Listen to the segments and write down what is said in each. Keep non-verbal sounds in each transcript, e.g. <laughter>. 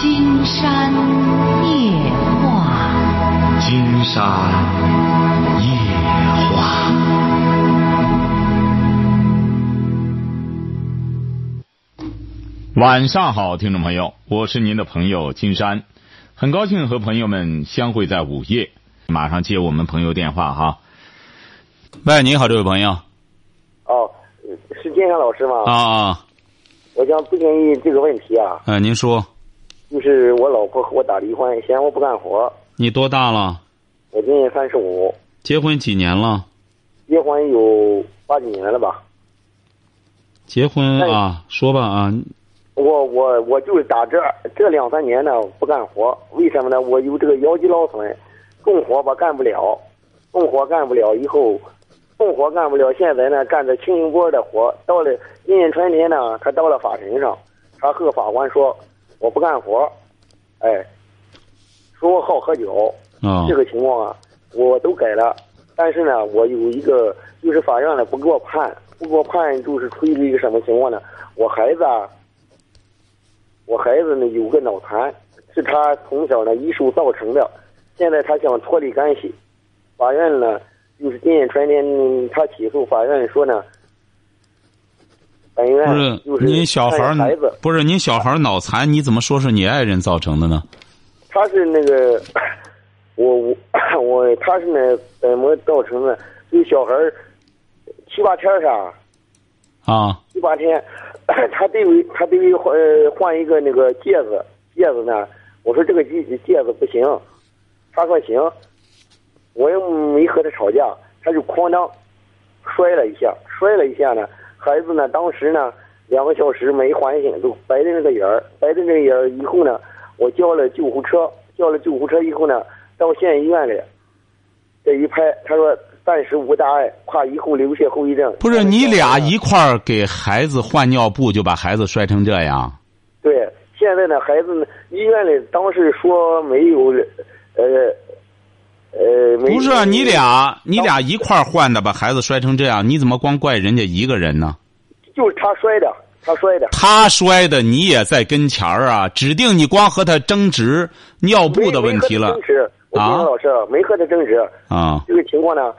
金山夜话，金山夜话。晚上好，听众朋友，我是您的朋友金山，很高兴和朋友们相会在午夜。马上接我们朋友电话哈。喂，你好，这位朋友。哦，是金山老师吗？啊，我想咨询你这个问题啊，嗯、您说，就是我老婆和我打离婚，嫌我不干活。你多大了？我今年三十五，结婚几年了？结婚有八九年了吧？结婚哎啊，说吧啊，我我我就是打这这两三年呢不干活，为什么呢？我有这个腰肌劳损，重活吧干不了，重活干不了以后，重活干不了，现在呢干着轻型波的活，到了今年春天呢，他到了法庭上，他和法官说我不干活，哎，说我好喝酒，啊这个情况啊，我都改了，但是呢，我有一个就是法院呢不给我判，不给我判，就是出于一个什么情况呢？我孩子啊，我孩子呢有个脑残，是他从小呢一手造成的，现在他想脱离干系，法院呢就是今年春天嗯他起诉，法院说呢，不就是是您小孩儿孩子，不是您小孩儿脑残，你怎么说是你爱人造成的呢？他是那个，我我我他是那怎么造成的？就小孩儿七八天儿啥，啊七八天，他得为他得为换呃换一个那个戒指，戒指呢，我说这个戒戒指不行，他说行，我又没和他吵架，他就哐当摔了一下，摔了一下呢，孩子呢当时呢两个小时没唤醒，就白的那个眼儿，白的那个眼儿以后呢，我叫了救护车，叫了救护车以后呢，到县医院里，这一拍，他说暂时无大碍，怕以后留下后遗症。不是你俩一块儿给孩子换尿布，就把孩子摔成这样？对，现在呢，孩子呢，医院里当时说没有，呃，不是啊你俩你俩一块儿换的，把孩子摔成这样，你怎么光怪人家一个人呢？就是他摔的，他摔的。他摔的，你也在跟前儿啊，指定你光和他争执尿布的问题了争执，啊老师没和他争执。啊这个情况呢，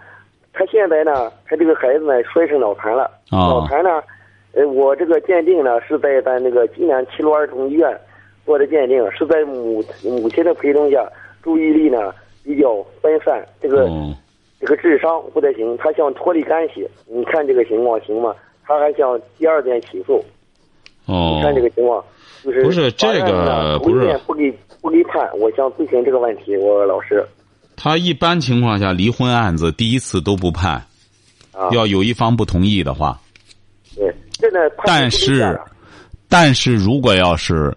他现在呢，他这个孩子呢摔成脑残了。啊脑残呢，呃，我这个鉴定呢是在咱那个济南齐鲁儿童医院做的鉴定，是在母母亲的陪同下，注意力呢比较分散，这个、哦这个智商不太行，他想脱离干系，你看这个情况行吗？他还想第二遍起诉，哦你看这个情况，就是不是这个不是不给不给判，我想咨询这个问题，我老师他一般情况下离婚案子第一次都不判，啊，要有一方不同意的话。对，但是，但是如果要是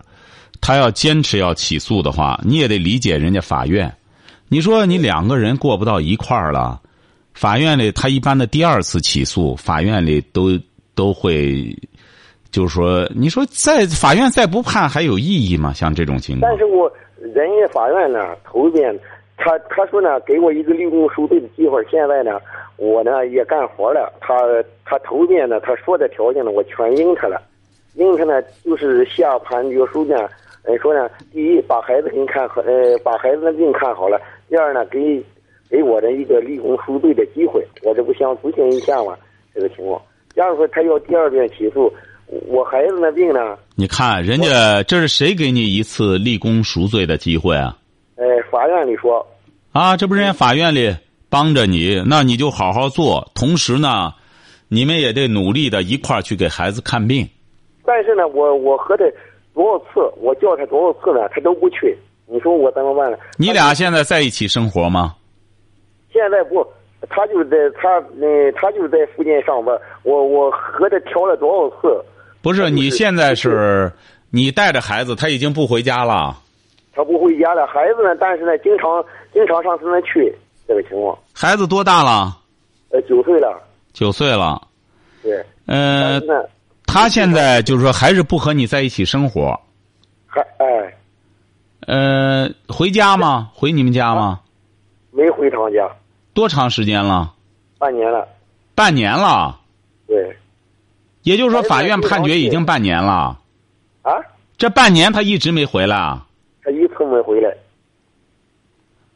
他要坚持要起诉的话，你也得理解人家法院。你说你两个人过不到一块儿了，法院里他一般的第二次起诉，法院里都都会，就是说，你说在法院再不判还有意义吗？像这种情况但，是我人家法院呢，头一遍他他说呢，给我一个立功赎罪的机会，现在呢，我呢也干活了，他他头一遍呢，他说的条件呢，我全应他了，应他呢就是下判决书呢，呃说呢，第一把孩子给你看好，呃把孩子的病看好了，第二呢给给我的一个立功赎罪的机会，我这不想咨询一下嘛这个情况。假如说他要第二遍起诉，我孩子的病呢，你看人家这是谁给你一次立功赎罪的机会啊？呃法院里说。啊，这不是人家法院里帮着你，那你就好好做。同时呢，你们也得努力的一块儿去给孩子看病。但是呢，我我和他多少次，我叫他多少次呢，他都不去。你说我怎么办呢？你俩现在在一起生活吗？现在不，他就在他嗯，他就在附近上班。我我和他调了多少次，不是，你现在是你带着孩子，他已经不回家了。他不回家了。孩子呢，但是呢，经常经常上他那去，这个情况。孩子多大了？呃，九岁了，九岁了。对。嗯他现在就是说还是不和你在一起生活。还哎，呃，回家吗？回你们家吗？没回趟家，多长时间了？半年了。半年了。对。也就是说，法院判决已经半年了。啊，这半年他一直没回来啊？没回来。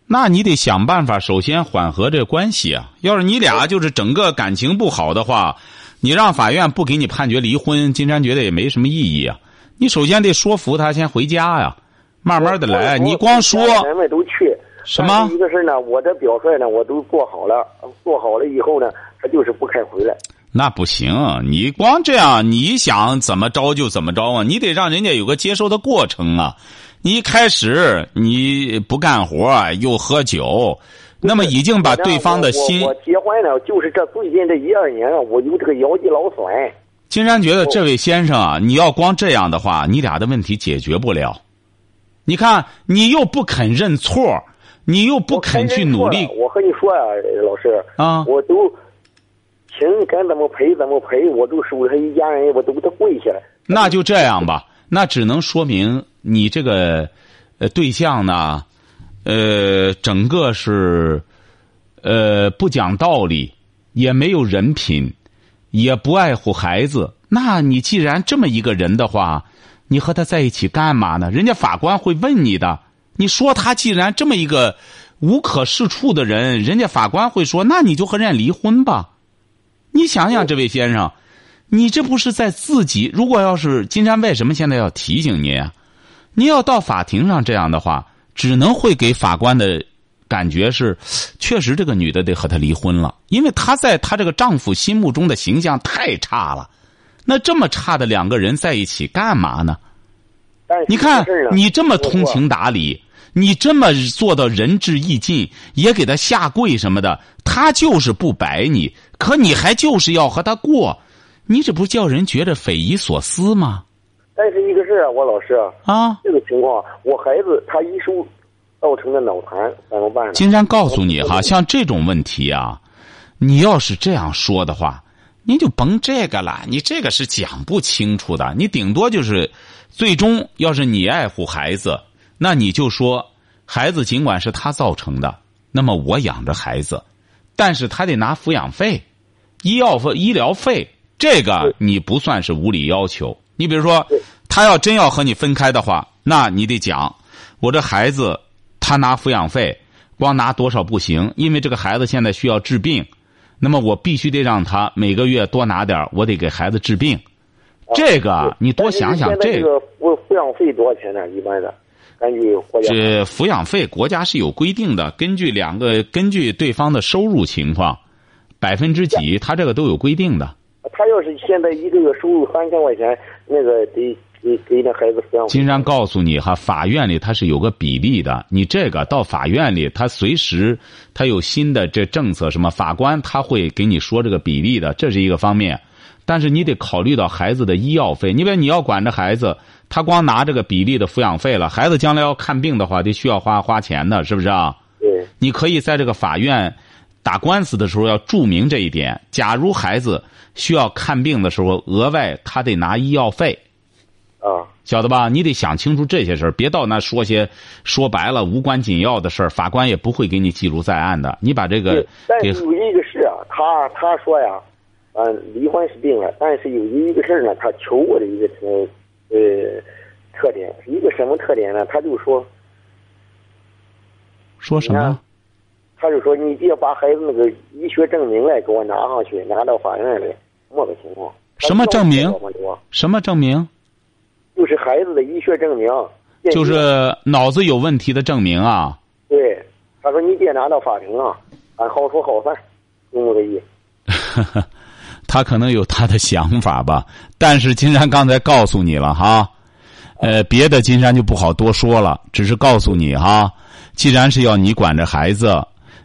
那你得想办法，首先缓和这关系啊。要是你俩就是整个感情不好的话，你让法院不给你判决离婚，金山觉得也没什么意义啊。你首先得说服他先回家呀，慢慢的来。你光说，咱们都去。什么？一个事呢，我的表率呢，我都做好了，做好了以后呢，他就是不肯回来。那不行，你光这样，你想怎么着就怎么着啊？你得让人家有个接受的过程啊。你一开始你不干活又喝酒，那么已经把对方的心。我结婚了，就是这最近这一二年啊，我有这个腰肌劳损。金山觉得这位先生啊，你要光这样的话，你俩的问题解决不了。你看，你又不肯认错，你又不肯去努力。我和你说呀，老师啊，我都请该怎么赔怎么赔，我都守他一家人，我都给他跪下来。那就这样吧，那只能说明。你这个，呃，对象呢，呃，整个是，呃，不讲道理，也没有人品，也不爱护孩子。那你既然这么一个人的话，你和他在一起干嘛呢？人家法官会问你的。你说他既然这么一个无可是处的人，人家法官会说，那你就和人家离婚吧。你想想，这位先生，你这不是在自己？如果要是金山，为什么现在要提醒您啊？你要到法庭上这样的话，只能会给法官的感觉是，确实这个女的得和他离婚了，因为她在她这个丈夫心目中的形象太差了。那这么差的两个人在一起干嘛呢？你看你这么通情达理，你这么做到仁至义尽，也给他下跪什么的，他就是不摆你，可你还就是要和他过，你这不叫人觉得匪夷所思吗？但是一个事儿啊，我老师啊，这个情况，我孩子他一手造成的脑残，怎么办呢？金山告诉你哈，像这种问题啊，你要是这样说的话，您就甭这个了，你这个是讲不清楚的。你顶多就是，最终要是你爱护孩子，那你就说，孩子尽管是他造成的，那么我养着孩子，但是他得拿抚养费、医药费、医疗费，这个你不算是无理要求。你比如说，他要真要和你分开的话，那你得讲，我这孩子他拿抚养费，光拿多少不行，因为这个孩子现在需要治病，那么我必须得让他每个月多拿点我得给孩子治病。这个你多想想，这个抚抚养费多少钱呢？一般的，根据国家。这抚养费国家是有规定的，根据两个根据对方的收入情况，百分之几，他这个都有规定的。他要是现在一个月收入三千块钱，那个得给给那孩子抚养。金山告诉你哈，法院里他是有个比例的，你这个到法院里，他随时他有新的这政策，什么法官他会给你说这个比例的，这是一个方面。但是你得考虑到孩子的医药费，因为你要管着孩子，他光拿这个比例的抚养费了，孩子将来要看病的话，得需要花花钱的，是不是啊？对。你可以在这个法院。打官司的时候要注明这一点。假如孩子需要看病的时候，额外他得拿医药费，啊，晓得吧？你得想清楚这些事儿，别到那说些说白了无关紧要的事儿，法官也不会给你记录在案的。你把这个，但是有一个事啊，他他说呀，嗯，离婚是定了，但是有一个事儿呢，他求我的一个呃呃特点，一个什么特点呢？他就说，说什么？他就说：“你别把孩子那个医学证明来给我拿上去，拿到法院来，么个情况？什么证明？什么证明？就是孩子的医学证明，就是脑子有问题的证明啊。对，他说你别拿到法庭啊，俺好说好散，就这个意。<laughs> 他可能有他的想法吧，但是金山刚才告诉你了哈，呃，别的金山就不好多说了，只是告诉你哈，既然是要你管着孩子。”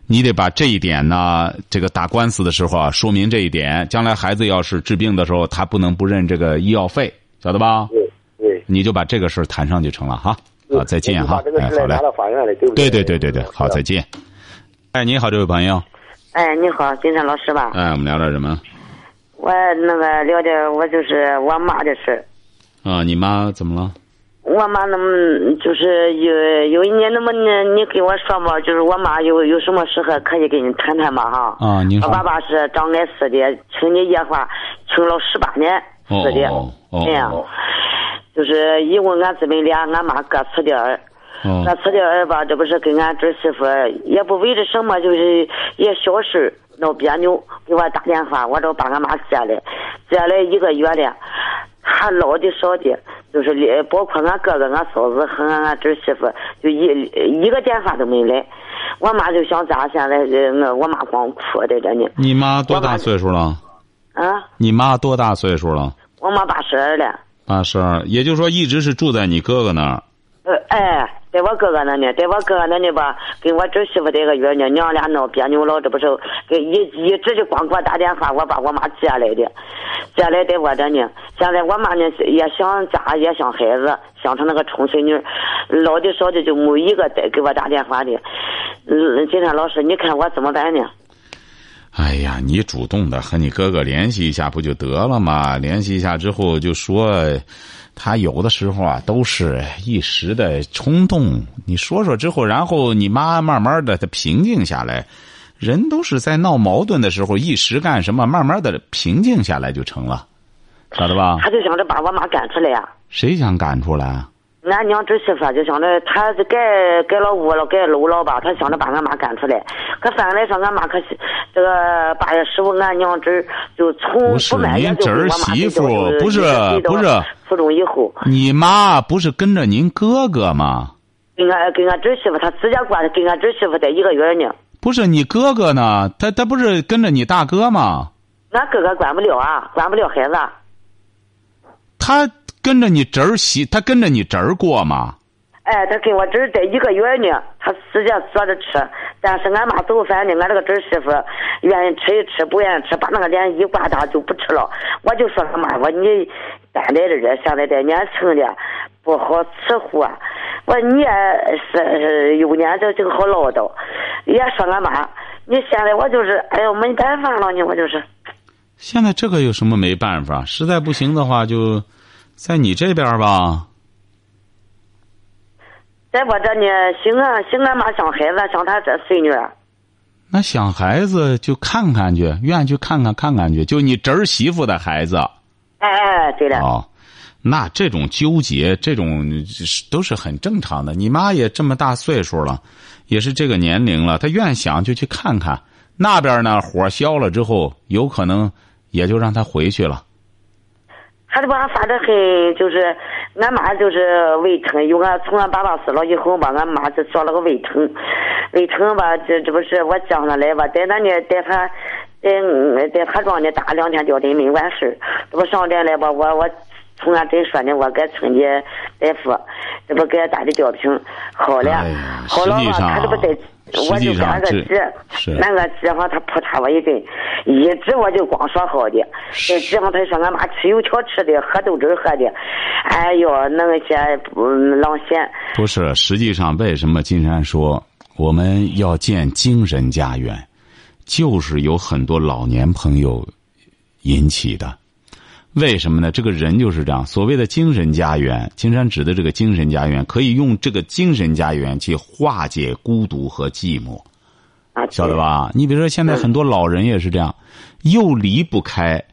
你得把这一点呢，这个打官司的时候啊，说明这一点。将来孩子要是治病的时候，他不能不认这个医药费，晓得吧？你就把这个事谈上就成了哈。好，再见哈。哎，好嘞。对对对对对，好，再见。哎，你好，这位朋友。哎，你好，金山老师吧？哎，我们聊点什么？我那个聊点，我就是我妈的事啊，你妈怎么了？我妈那么就是有有一年那么你你跟我说嘛，就是我妈有有什么时候可以跟你谈谈嘛哈？啊，你说。我爸爸是张爱四的，请你爷话，请了十八年四的，这样，就是一共俺姊妹俩，俺妈各辞点儿，哦那次的儿吧，这不是跟俺侄媳妇也不为着什么，就是也小事闹别扭，给我打电话，我这把俺妈接来，接来一个月了，还老的少的，就是连包括俺哥哥、俺嫂子和俺侄媳妇，就一一个电话都没来。我妈就想咋，现在呃我妈光哭在这呢。你妈多大岁数了？啊，你妈多大岁数了？我妈八十二了。八十二，也就是说一直是住在你哥哥那儿。呃，哎，在我哥哥那呢，在我哥哥那呢吧，跟我侄媳妇这个月呢，娘俩闹别扭了，这不是给一一直就光给我打电话，我把我妈接来的，接来在我这呢。现在我妈呢也想家，也想孩子，想成那个冲孙女，老的少的就没一个再给我打电话的。嗯，今天老师，你看我怎么办呢？哎呀，你主动的和你哥哥联系一下不就得了吗？联系一下之后就说，他有的时候啊都是一时的冲动。你说说之后，然后你妈慢慢的她平静下来。人都是在闹矛盾的时候一时干什么，慢慢的平静下来就成了，晓得吧？他就想着把我妈赶出来呀、谁想赶出来啊？俺娘侄媳妇就想着，她是盖盖了屋了，盖楼了吧？她想着把俺妈赶出来。可反过来说，俺妈可是这个八月十五，俺娘侄就从不是您侄媳妇不是不是初中以后，你妈不是跟着您哥哥吗？跟俺跟俺侄媳妇，她直接过来跟俺侄媳妇在一个月呢。不是你哥哥呢？他他不是跟着你大哥吗？俺哥哥管不了啊，管不了孩子。他跟着你侄儿媳，他跟着你侄儿过吗？哎，他跟我侄儿在一个月呢，他直接坐着吃。但是俺妈做饭呢，俺这个侄儿媳妇愿意吃一吃，不愿意吃，把那个脸一挂大就不吃了。我就说俺妈，我你担待着人，现在这年轻的不好伺候啊。我你也是是有年这这个好唠叨，也说俺妈，你现在我就是哎呦没办法了呢，我就是。现在这个有什么没办法？实在不行的话，就在你这边吧。在我这呢，行啊，行啊妈想孩子，想他这孙女。那想孩子就看看去，愿意去看看看看去。就你侄儿媳妇的孩子哎哎，对了。哦，那这种纠结，这种都是很正常的。你妈也这么大岁数了，也是这个年龄了，她愿想就去看看。那边呢，火消了之后，有可能也就让她回去了。他这吧发的很，就是俺妈就是胃疼，有俺从俺爸爸死了以后吧，俺妈就做了个胃疼，胃疼吧，这这不是我叫他来吧，在那呢在他，在在他庄呢打两天吊针没完事这不上来了吧，我我从俺这说呢，我给村里大夫，这不给他打的吊瓶好了，哎好了吧，实际上他这不在。我就给那个实际急上这是，那个急上他扑嚓我一顿，一直我就光说好的，在急上他说俺妈吃油条吃的，喝豆汁儿喝的，哎呦，那个些嗯狼咸。不是，实际上为什么金山说我们要建精神家园，就是有很多老年朋友引起的。为什么呢？这个人就是这样。所谓的精神家园，金山指的这个精神家园，可以用这个精神家园去化解孤独和寂寞，啊，晓得吧？你比如说，现在很多老人也是这样，又离不开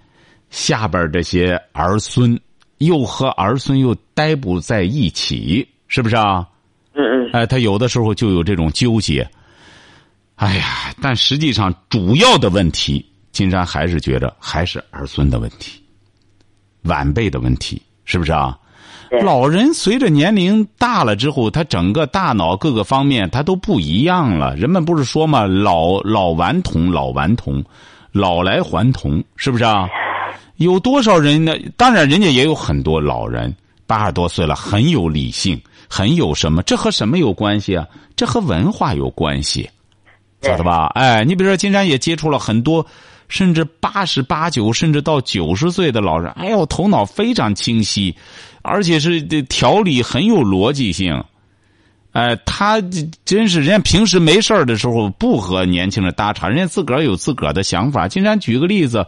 下边这些儿孙，又和儿孙又待不在一起，是不是啊？嗯嗯，哎，他有的时候就有这种纠结。哎呀，但实际上主要的问题，金山还是觉着还是儿孙的问题，晚辈的问题，是不是啊？老人随着年龄大了之后，他整个大脑各个方面他都不一样了。人们不是说嘛，老老顽童，老顽童，老来还童，是不是啊？有多少人呢？当然，人家也有很多老人，八十多岁了，很有理性，很有什么？这和什么有关系啊？这和文化有关系，晓得吧？哎，你比如说，金山也接触了很多，甚至八十八九，甚至到九十岁的老人，哎呦，头脑非常清晰，而且是这条理很有逻辑性。哎，他真是人家平时没事儿的时候不和年轻人搭茬，人家自个儿有自个儿的想法。金山举个例子，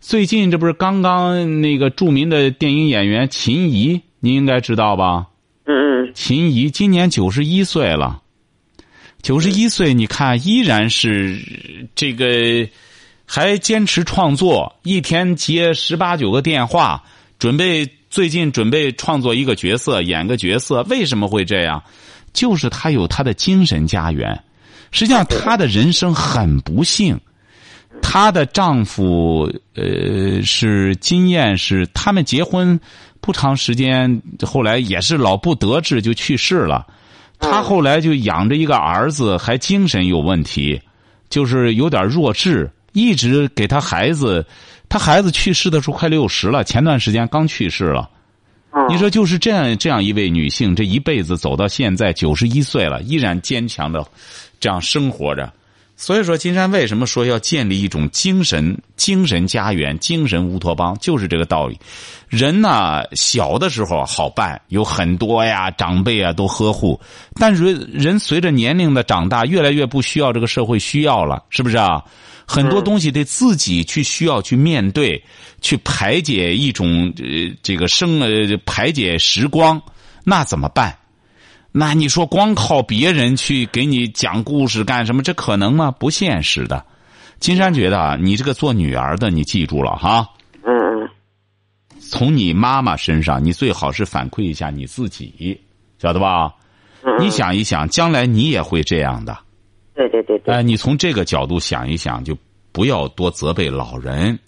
最近这不是刚刚那个著名的电影演员秦怡，您应该知道吧？嗯嗯，秦怡今年九十一岁了，九十一岁，你看依然是这个还坚持创作，一天接十八九个电话，准备最近准备创作一个角色，演个角色。为什么会这样？就是她有她的精神家园。实际上，她的人生很不幸。她的丈夫呃是金燕，是他们结婚不长时间，后来也是老不得志就去世了。她后来就养着一个儿子，还精神有问题，就是有点弱智，一直给他孩子。他孩子去世的时候快六十了，前段时间刚去世了。你说就是这样这样一位女性，这一辈子走到现在九十一岁了，依然坚强的这样生活着。所以说，金山为什么说要建立一种精神精神家园、精神乌托邦，就是这个道理。人呢，小的时候好办，有很多呀长辈啊都呵护，但是人随着年龄的长大，越来越不需要这个社会需要了，是不是啊？很多东西得自己去需要去面对，去排解一种呃这个生呃排解时光，那怎么办？那你说光靠别人去给你讲故事干什么？这可能吗？不现实的。金山觉得啊，你这个做女儿的，你记住了哈。嗯嗯。从你妈妈身上，你最好是反馈一下你自己，晓得吧？嗯。你想一想，将来你也会这样的。对对对对。哎，你从这个角度想一想，就不要多责备老人。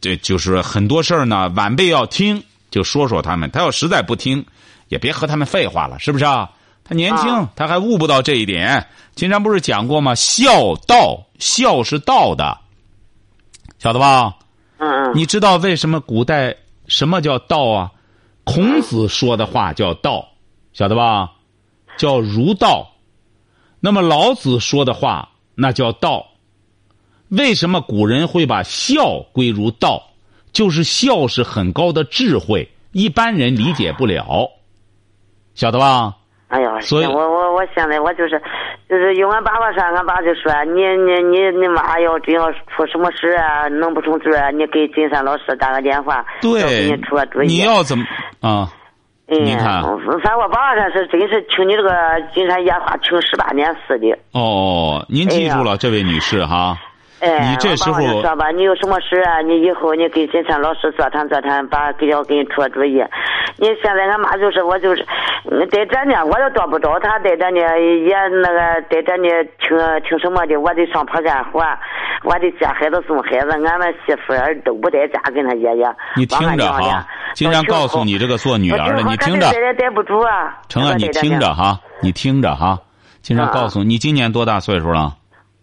这就是很多事儿呢，晚辈要听，就说说他们。他要实在不听。也别和他们废话了，是不是啊？他年轻，他还悟不到这一点。金山不是讲过吗？孝道，孝是道的，晓得吧？嗯嗯。你知道为什么古代什么叫道啊？孔子说的话叫道，晓得吧？叫儒道。那么老子说的话那叫道。为什么古人会把孝归入道？就是孝是很高的智慧，一般人理解不了。晓得吧？哎呀，所以，我我我现在我就是，就是用俺爸爸说，俺爸就说你你你你妈要真要出什么事啊，弄不成事啊，你给金山老师打个电话，对，给你出个主意。你要怎么啊？你看，反正我爸他是真是听你这个金山夜话听十八年似的。哦，您记住了，这位女士哈。哎，你这时候说吧，你有什么事啊？你以后你跟金山老师座谈座谈，把给要给你出个主意。你现在俺妈就是我就是，在这呢，我又找不着他，在这呢也那个在这呢听听什么的，我得上坡干活，我得接孩子送孩子，俺们媳妇儿都不在家跟他爷爷。你听着哈，经常告诉你这个做女儿的，你听着。待待不住啊。成啊，你听着哈，你听着哈，经常告诉你今年多大岁数了？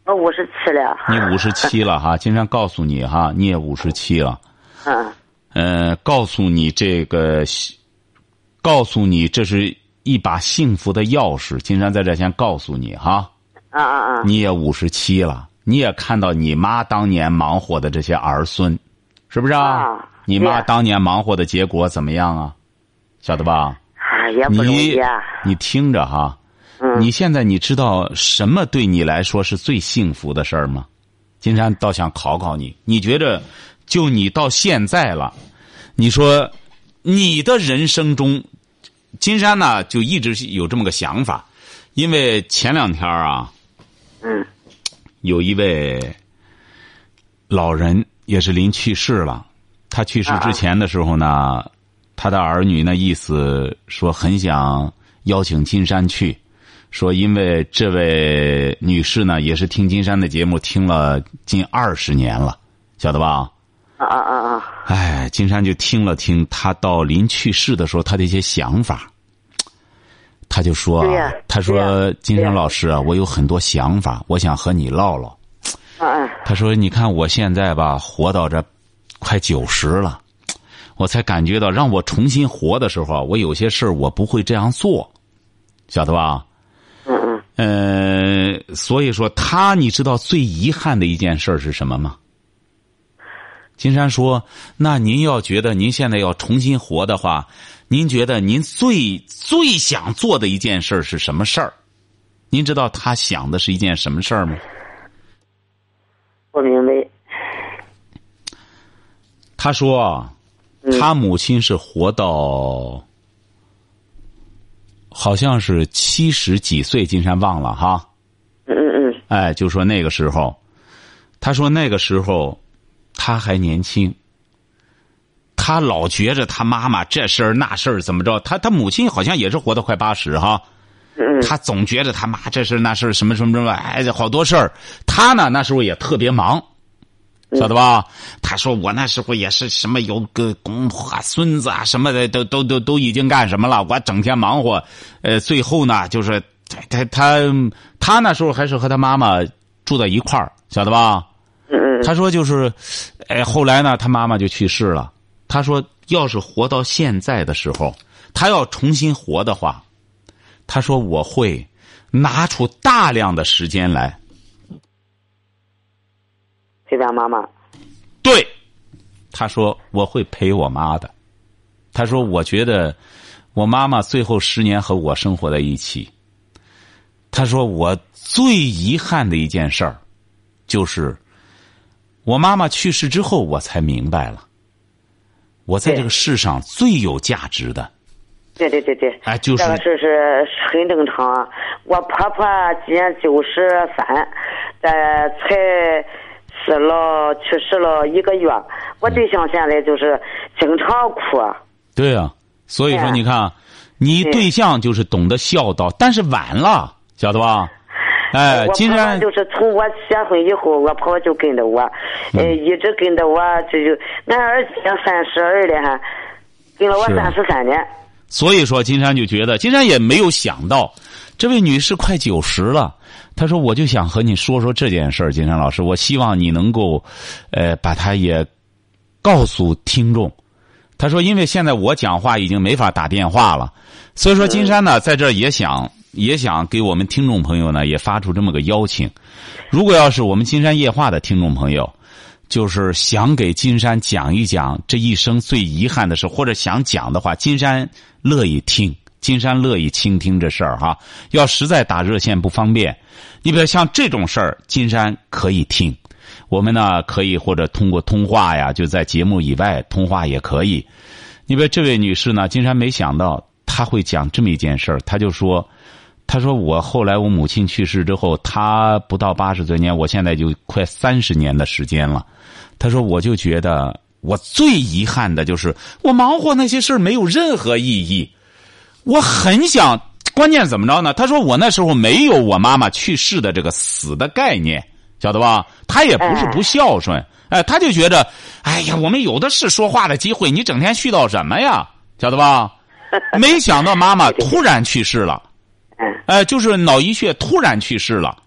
我五十七了。你五十七了哈，<laughs> 金山告诉你哈，你也五十七了。嗯。呃，告诉你这个，告诉你这是一把幸福的钥匙。金山在这先告诉你哈。啊啊啊！你也五十七了，你也看到你妈当年忙活的这些儿孙，是不是啊？你妈当年忙活的结果怎么样啊？晓得吧？啊，也不容易啊。你听着哈。你现在你知道什么对你来说是最幸福的事儿吗？金山倒想考考你，你觉着就你到现在了，你说你的人生中，金山呢就一直有这么个想法，因为前两天啊，嗯，有一位老人也是临去世了，他去世之前的时候呢，他的儿女那意思说很想邀请金山去。说，因为这位女士呢，也是听金山的节目听了近二十年了，晓得吧？啊啊啊啊！哎，金山就听了听他到临去世的时候他的一些想法，他就说：“他说金山老师啊，我有很多想法，我想和你唠唠。”嗯他说：“你看我现在吧，活到这快九十了，我才感觉到让我重新活的时候，我有些事我不会这样做，晓得吧？”呃，所以说他，你知道最遗憾的一件事是什么吗？金山说：“那您要觉得您现在要重新活的话，您觉得您最最想做的一件事是什么事儿？您知道他想的是一件什么事儿吗？”我明白。他说：“他母亲是活到。”好像是七十几岁，金山忘了哈。嗯嗯嗯。哎，就说那个时候，他说那个时候他还年轻，他老觉着他妈妈这事儿那事儿怎么着，他他母亲好像也是活到快八十哈。嗯他总觉得他妈这事那事什么什么什么，哎，好多事儿。他呢那时候也特别忙，晓得吧？他说我那时候也是什么有个公婆、孙子啊什么的，都都都都已经干什么了？我整天忙活，呃，最后呢就是他他他他那时候还是和他妈妈住在一块儿，晓得吧？嗯他说就是，哎，后来呢，他妈妈就去世了。他说，要是活到现在的时候，他要重新活的话，他说我会拿出大量的时间来。陪伴妈妈。对，他说我会陪我妈的。他说我觉得我妈妈最后十年和我生活在一起。他说我最遗憾的一件事儿，就是我妈妈去世之后，我才明白了，我在这个世上最有价值的。对对对对，哎就是这个事是很正常啊。我婆婆今年九十三，呃，才死了，去世了一个月。我对象现在就是经常哭。对呀、所以说你看啊，你对对象就是懂得孝道，但是晚了，晓得吧？哎金山就是从我结婚以后，我婆婆就跟着我，嗯呃，一直跟着我，这就俺儿子三十二了还，跟了我三十三年。所以说，金山就觉得，金山也没有想到，这位女士快九十了。他说：“我就想和你说说这件事儿，金山老师，我希望你能够，呃，把它也告诉听众。”他说：“因为现在我讲话已经没法打电话了，所以说金山呢，在这儿也想 <laughs> 也想给我们听众朋友呢也发出这么个邀请。如果要是我们金山夜话的听众朋友，就是想给金山讲一讲这一生最遗憾的事，或者想讲的话，金山乐意听，金山乐意倾听这事儿哈。要实在打热线不方便，你比如像这种事儿，金山可以听。我们呢可以或者通过通话呀，就在节目以外通话也可以。你比如这位女士呢，金山没想到她会讲这么一件事儿，她就说。她说：“我后来我母亲去世之后，她不到八十岁年，我现在就快三十年的时间了。她说，我就觉得我最遗憾的就是我忙活那些事儿没有任何意义。我很想，关键怎么着呢？他说我那时候没有我妈妈去世的这个死的概念，晓得吧？他也不是不孝顺，哎，他就觉得，哎呀，我们有的是说话的机会，你整天絮叨什么呀？晓得吧？<laughs> 没想到妈妈突然去世了。”嗯，哎，就是脑溢血突然去世了。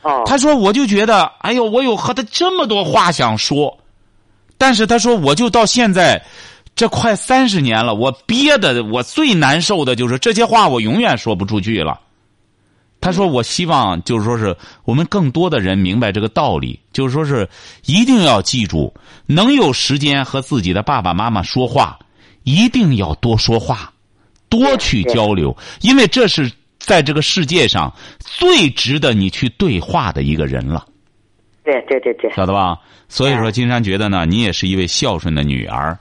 哦，他说，我就觉得，哎呦，我有和他这么多话想说，但是他说，我就到现在，这快三十年了，我憋的，我最难受的就是这些话，我永远说不出去了。他说，我希望就是说是我们更多的人明白这个道理，就是说是一定要记住，能有时间和自己的爸爸妈妈说话，一定要多说话，多去交流，因为这是。在这个世界上最值得你去对话的一个人了，对对对对，晓得吧？所以说，金山觉得呢，你也是一位孝顺的女儿，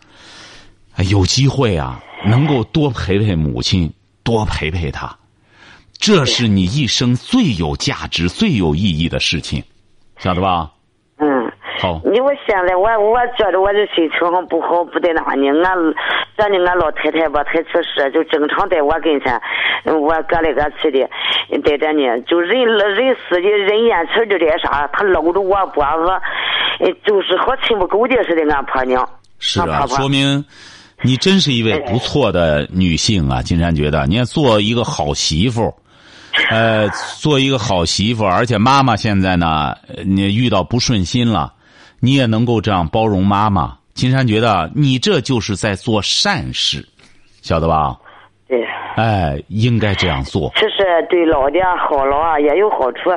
有机会啊，能够多陪陪母亲，多陪陪她，这是你一生最有价值、最有意义的事情，晓得吧？嗯。好，你我现在我我觉得我这心情上不好，不得那呢。俺咱的俺老太太吧，才去世，就经常在我跟前，我搁来搁去的，在这呢，就人人死的，人眼前的这啥，他搂着我脖子，就是和亲不狗的似的。俺婆娘，是啊，说明你真是一位不错的女性啊！金山觉得，你要做一个好媳妇。呃，做一个好媳妇，而且妈妈现在呢，你遇到不顺心了，你也能够这样包容妈妈。金山觉得你这就是在做善事，晓得吧？对。哎，应该这样做。其实对老的好了啊，也有好处。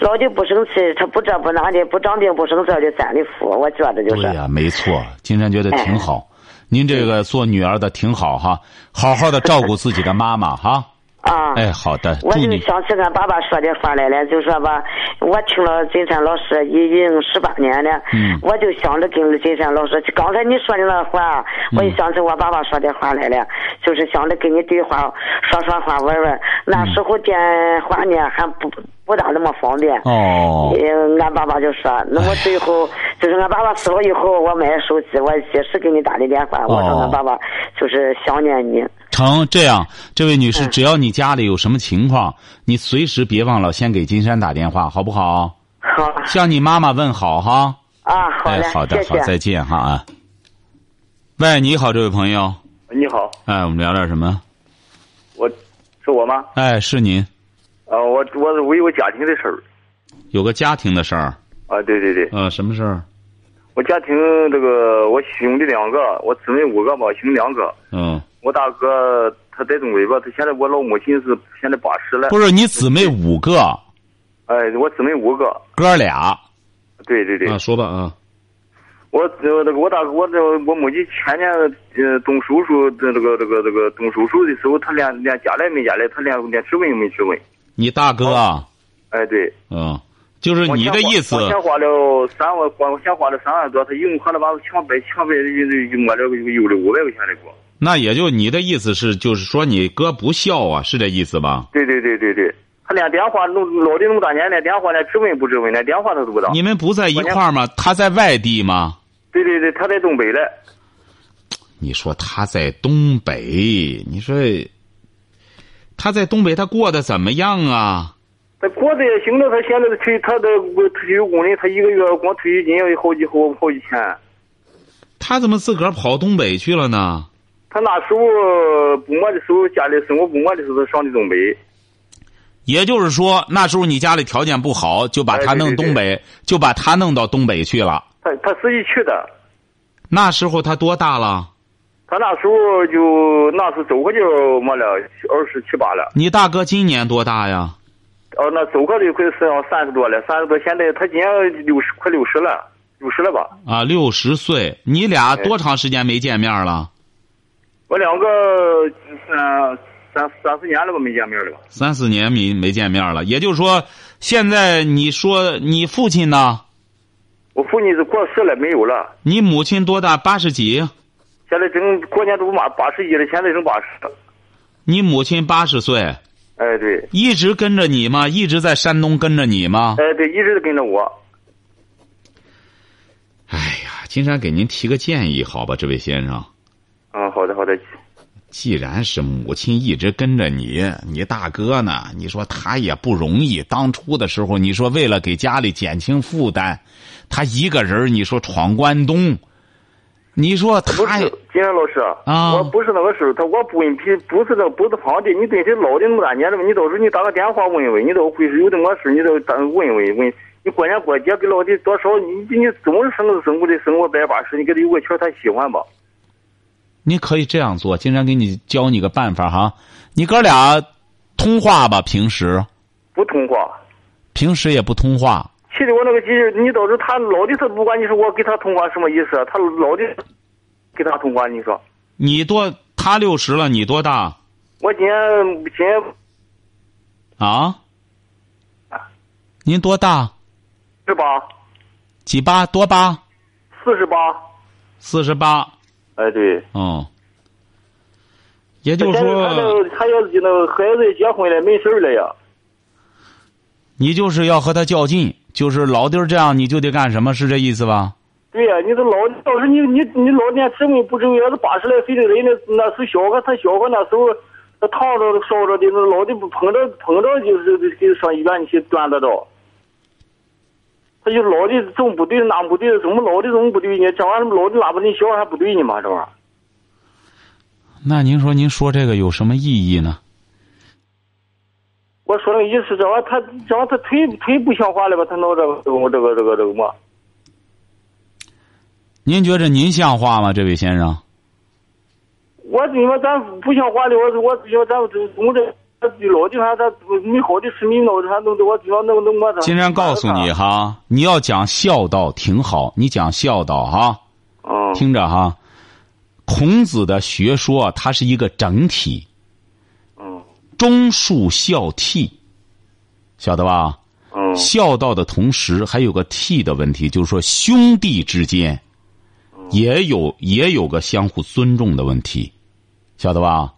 老的不生气，他不这不那的，不长病不生灾的，咱的福。我觉得就是。对呀、没错。金山觉得挺好，哎、您这个做女儿的挺好哈，好好的照顾自己的妈妈哈。啊，哎，好的，我就想起俺爸爸说的话来了，就说吧，我听了金山老师已经十八年了，嗯，我就想着跟着金山老师。刚才你说的那话，嗯、我就想起我爸爸说的话来了，就是想着跟你对话，说说话，玩玩。那时候电话呢还不不大那么方便。哦。嗯，俺爸爸就说，那么最后就是俺爸爸死了以后，我买手机，我及时给你打的电话，哦、我说俺爸爸就是想念你。成这样，这位女士，嗯只要你家里有什么情况，你随时别忘了先给金山打电话，好不好？好 <laughs> 向你妈妈问好哈。啊，好哎嘞，，好的，好，谢谢。再见哈啊。喂，你好，这位朋友，你好，哎，我们聊点什么？我是我吗？哎，是您啊，我我我有个家庭的事儿有个家庭的事儿，啊，对对对，呃，什么事儿？我家庭这个我兄弟两个，我姊妹五个吧，兄弟两个。嗯，我大哥他在东北吧，他现在我老母亲是现在八十了。不是你姊妹五个，哎，我姊妹五个，哥俩对对对，啊，说吧啊，我呃那个我大哥我这我母亲前年呃动手术这这个这个这个动手术的时候，他连连家来没家来，他连连质问也没质问。你大哥啊，哎，对。嗯，就是你的意思我，钱花了三万，花我钱花了三万多，他一共花了把强白全白用我这个有了五百块钱的给我。那也就你的意思是，就是说你哥不孝啊，是这意思吧？对对对对对，他连电话弄老的那么大年，连电话连质问不质问，连电话他都不打。你们不在一块儿吗？他在外地吗？对对对，他在东北嘞。你说他在东北，你说他在东北，他过得怎么样啊？他过得也行了，他现在的退他的退休工人，他一个月光退休金要有好几好好几千。他怎么自个儿跑东北去了呢？他那时候不忙的时候，家里生活不忙的时候，他上的东北。也就是说，那时候你家里条件不好，就把他哎对对对弄东北，就把他弄到东北去了。他他自己去的。那时候他多大了？他那时候就那时候走过就没了，二十七八了。你大哥今年多大呀？哦，那走过的快是要三十多了，三十多，现在他今年六十，快六十了，六十了吧？啊，六十岁。你俩多长时间没见面了？我两个三三三四年了吧，没见面了吧？三四年没没见面了。也就是说，现在你说你父亲呢？我父亲是过世了，没有了。你母亲多大？八十几？现在正过年都八八十一了，现在正八十了。你母亲八十岁，哎，对，一直跟着你吗？一直在山东跟着你吗？哎，对，一直跟着我。哎呀，金山给您提个建议，好吧，这位先生。嗯，好的，好的。既然是母亲一直跟着你，你大哥呢？你说他也不容易。当初的时候，你说为了给家里减轻负担，他一个人，你说闯关东，你说他不是，金山老师啊我不是那个事儿，他我不问题，不是那不是房的，你对这老的那么大年了，你到时候你打个电话问问，你到会是有这么事，你都当问问问。你过年过节给老的多少，你你总是生生活的生活百八十，你给他有个钱他喜欢吧？你可以这样做。金山给你教你个办法哈，你哥俩通话吧，平时不通话，平时也不通话。气得我那个急劲，你到时候他老的他不管，你说我给他通话什么意思啊？他老的给他通话，你说你多他六十了，你多大我今年今年啊？您多大？十八，几八多八？四十八，四十八。哎对。哦。也就是说，个他要是那个孩子结婚了，没事儿了呀。你就是要和他较劲，就是老弟儿这样，你就得干什么？是这意思吧？对呀、你这老到时候你你你老年质问不质问，要是八十来岁的人，那那时候小个他小个那时候，他烫着烧着的，那老的不碰着碰着就是给上医院去端得着。他就老的总不对，哪不对？怎么老的怎么不对呢？这玩意儿老的哪不对，小还不对呢嘛？这玩意儿。那您说，您说这个有什么意义呢？我说那个意思，这玩意儿他这玩意儿他忒忒不像话了吧？他弄这个这个这个这个这个嘛？您觉着您像话吗，这位先生？我你说咱不像话的，我我你说咱总这老地方，他没好的吃没孬的，还弄得我地方弄弄。金山告诉你哈，你要讲孝道挺好，你讲孝道哈，嗯，听着哈。孔子的学说，它是一个整体，嗯忠恕孝悌，晓得吧？嗯孝道的同时还有个悌的问题，就是说兄弟之间也有也有个相互尊重的问题，晓得吧？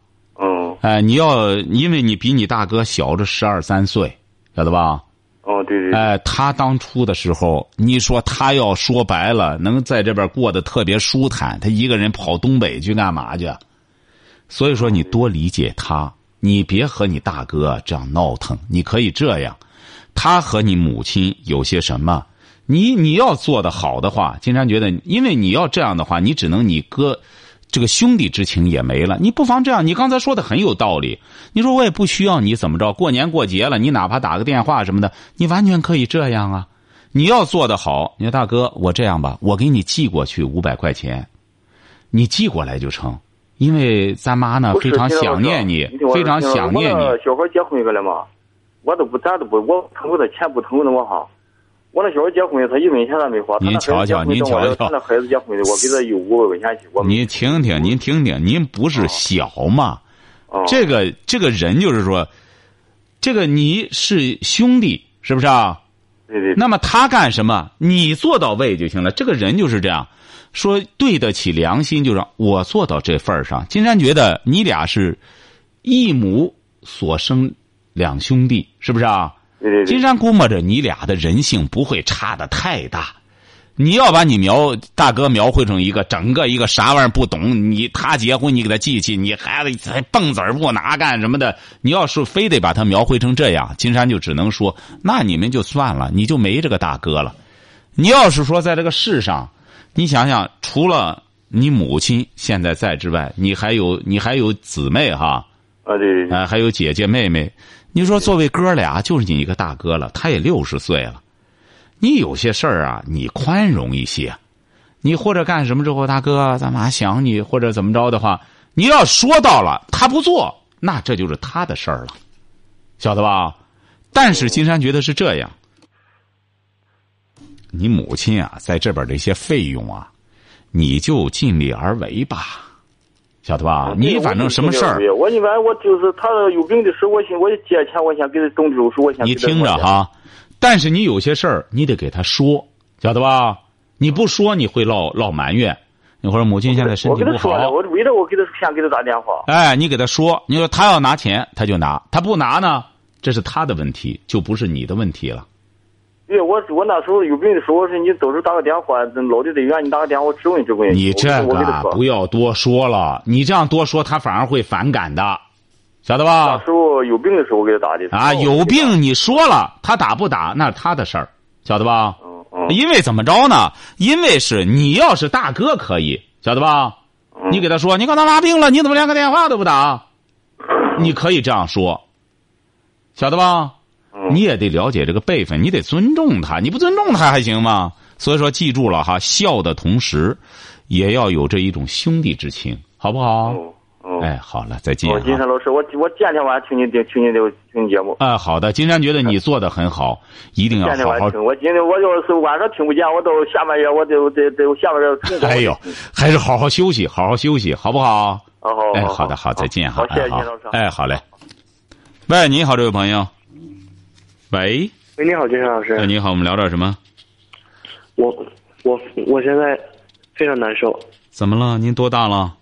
嗯哎，你要因为你比你大哥小着十二三岁，晓得吧？哦，对对，哎，他当初的时候，你说他要说白了，能在这边过得特别舒坦，他一个人跑东北去干嘛去？所以说，你多理解他，你别和你大哥这样闹腾。你可以这样，他和你母亲有些什么，你你要做的好的话，金山觉得，因为你要这样的话，你只能你哥这个兄弟之情也没了。你不妨这样，你刚才说的很有道理。你说我也不需要你怎么着，过年过节了，你哪怕打个电话什么的，你完全可以这样啊。你要做的好，你说大哥，我这样吧，我给你寄过去五百块钱，你寄过来就成。因为咱妈呢非常想念你，非常想念你。小孩结婚去了嘛，我都不，咱都不，我腾过他钱不腾那么哈。我那小孩结婚，他一分钱都没花。您瞧瞧，您瞧瞧，那孩子结婚的，我给他有五百块钱去。您听听，您听听，您不是小嘛？这个这个人就是说，这个你是兄弟，是不是啊？对对。那么他干什么？你做到位就行了。这个人就是这样。说对得起良心，就让我做到这份上。金山觉得你俩是一母所生两兄弟，是不是啊？金山估摸着你俩的人性不会差的太大。你要把你描大哥描绘成一个整个一个啥玩意儿不懂，你他结婚你给他记起，你孩子还蹦子儿不拿干什么的？你要是非得把他描绘成这样，金山就只能说，那你们就算了，你就没这个大哥了。你要是说在这个世上。你想想，除了你母亲现在在之外，你还有你还有姊妹哈？啊对。啊，还有姐姐妹妹。你说作为哥俩，就是你一个大哥了，他也六十岁了。你有些事儿啊，你宽容一些。你或者干什么之后，大哥，咱妈想你，或者怎么着的话，你要说到了，他不做，那这就是他的事儿了，晓得吧？但是金山觉得是这样。你母亲啊，在这边这些费用啊，你就尽力而为吧，晓得吧？你反正什么事儿，我一般我就是他有病的时候，我先我借钱，我先给他动手术，我先。你听着哈，但是你有些事儿，你得给他说，晓得吧？你不说，你会落落埋怨。你或者母亲现在身体不好，我为了我给他先给他打电话。哎，你给他说，你说他要拿钱，他就拿；他不拿呢，这是他的问题，就不是你的问题了。对，我我那时候有病的时候，我说你到时候打个电话，老的在远，你打个电话，我质问质问。你这个不要多说了，你这样多说，他反而会反感的，晓得吧？那时候有病的时候，我给他打的。啊，有病你说了，他打不打那是他的事儿，晓得吧？嗯嗯。因为怎么着呢？因为是你要是大哥可以，晓得吧？你给他说，你看他拉病了，你怎么连个电话都不打？你可以这样说，晓得吧？你也得了解这个辈分，你得尊重他，你不尊重他还行吗？所以说，记住了哈，孝的同时，也要有这一种兄弟之情，好不好？哎，好了，再见。金山老师，我我前天晚上听你听听你的听你节目。啊，好的，金山觉得你做的很好，一定要好好听。我今天我要是晚上听不见，我到下半夜我就得得下半夜。哎呦，还是好好休息，好好休息，好不好？好好。哎，好的，好，再见哈。好，谢谢金老师。哎，好嘞。喂，你好，这位朋友。喂，喂，你好，金山老师。哎，你好，我们聊点什么？我我我现在非常难受。怎么了？您多大了？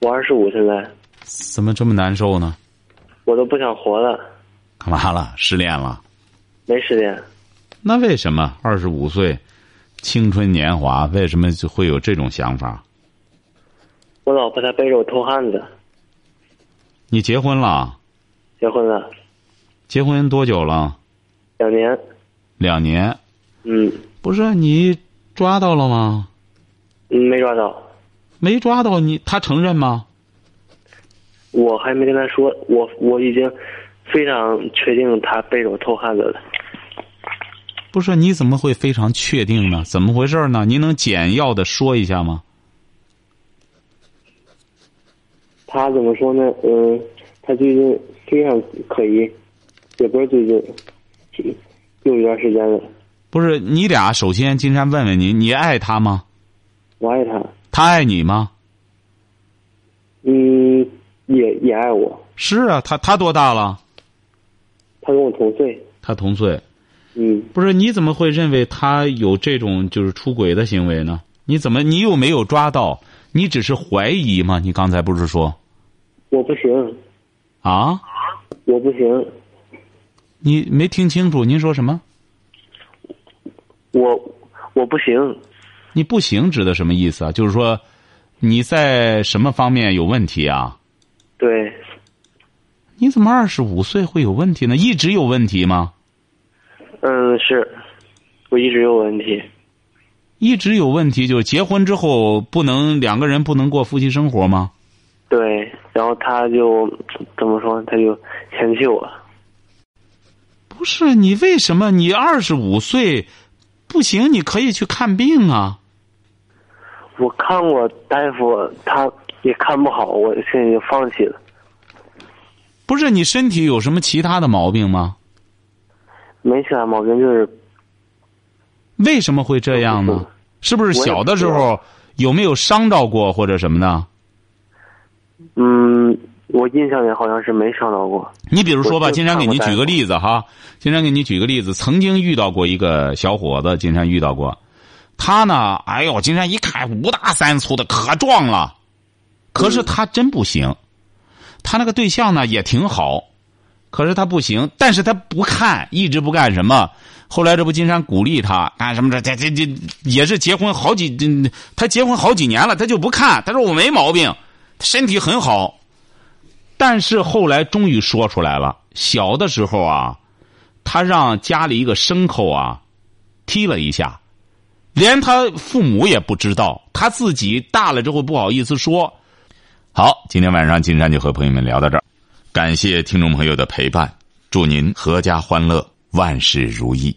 我二十五，现在。怎么这么难受呢？我都不想活了。干嘛了？失恋了？没失恋。那为什么二十五岁，青春年华，为什么就会有这种想法？我老婆她背着我偷汉子。你结婚了？结婚了。结婚多久了？两年。两年。嗯。不是你抓到了吗？嗯，没抓到。没抓到你，他承认吗？我还没跟他说，我我已经非常确定他背着我偷汉子了。不是你怎么会非常确定呢？怎么回事呢？您能简要的说一下吗？他怎么说呢？嗯，他最近非常可疑。也不是最近，有一段时间了。不是你俩，首先金山问问你，你爱他吗？我爱他。他爱你吗？嗯，也也爱我。是啊，他他多大了？他跟我同岁。他同岁。嗯。不是你怎么会认为他有这种就是出轨的行为呢？你怎么你又没有抓到？你只是怀疑吗？你刚才不是说？我不行。啊？我不行。你没听清楚？您说什么？我我不行。你不行指的什么意思啊？就是说，你在什么方面有问题啊？对，你怎么二十五岁会有问题呢？一直有问题吗？嗯，是，我一直有问题。一直有问题，就是结婚之后不能两个人不能过夫妻生活吗？对，然后他就怎么说？他就嫌弃我。不是你为什么你二十五岁不行？你可以去看病啊。我看过大夫，他也看不好，我现在就放弃了。不是你身体有什么其他的毛病吗？没其他毛病，就是为什么会这样呢？是不是小的时候有没有伤着过或者什么的？嗯，我印象里好像是没上到过。你比如说吧，金山给你举个例子哈，金山给你举个例子，曾经遇到过一个小伙子，金山遇到过，他呢，哎呦，金山一看五大三粗的，可壮了，可是他真不行，他那个对象呢也挺好，可是他不行，但是他不看，一直不干什么。后来这不金山鼓励他干什么？这这这这也是结婚好几，这他结婚好几年了，他就不看。他说我没毛病，身体很好。但是后来终于说出来了，小的时候啊，他让家里一个牲口啊踢了一下，连他父母也不知道，他自己大了之后不好意思说。好，今天晚上金山就和朋友们聊到这儿，感谢听众朋友的陪伴，祝您阖家欢乐，万事如意。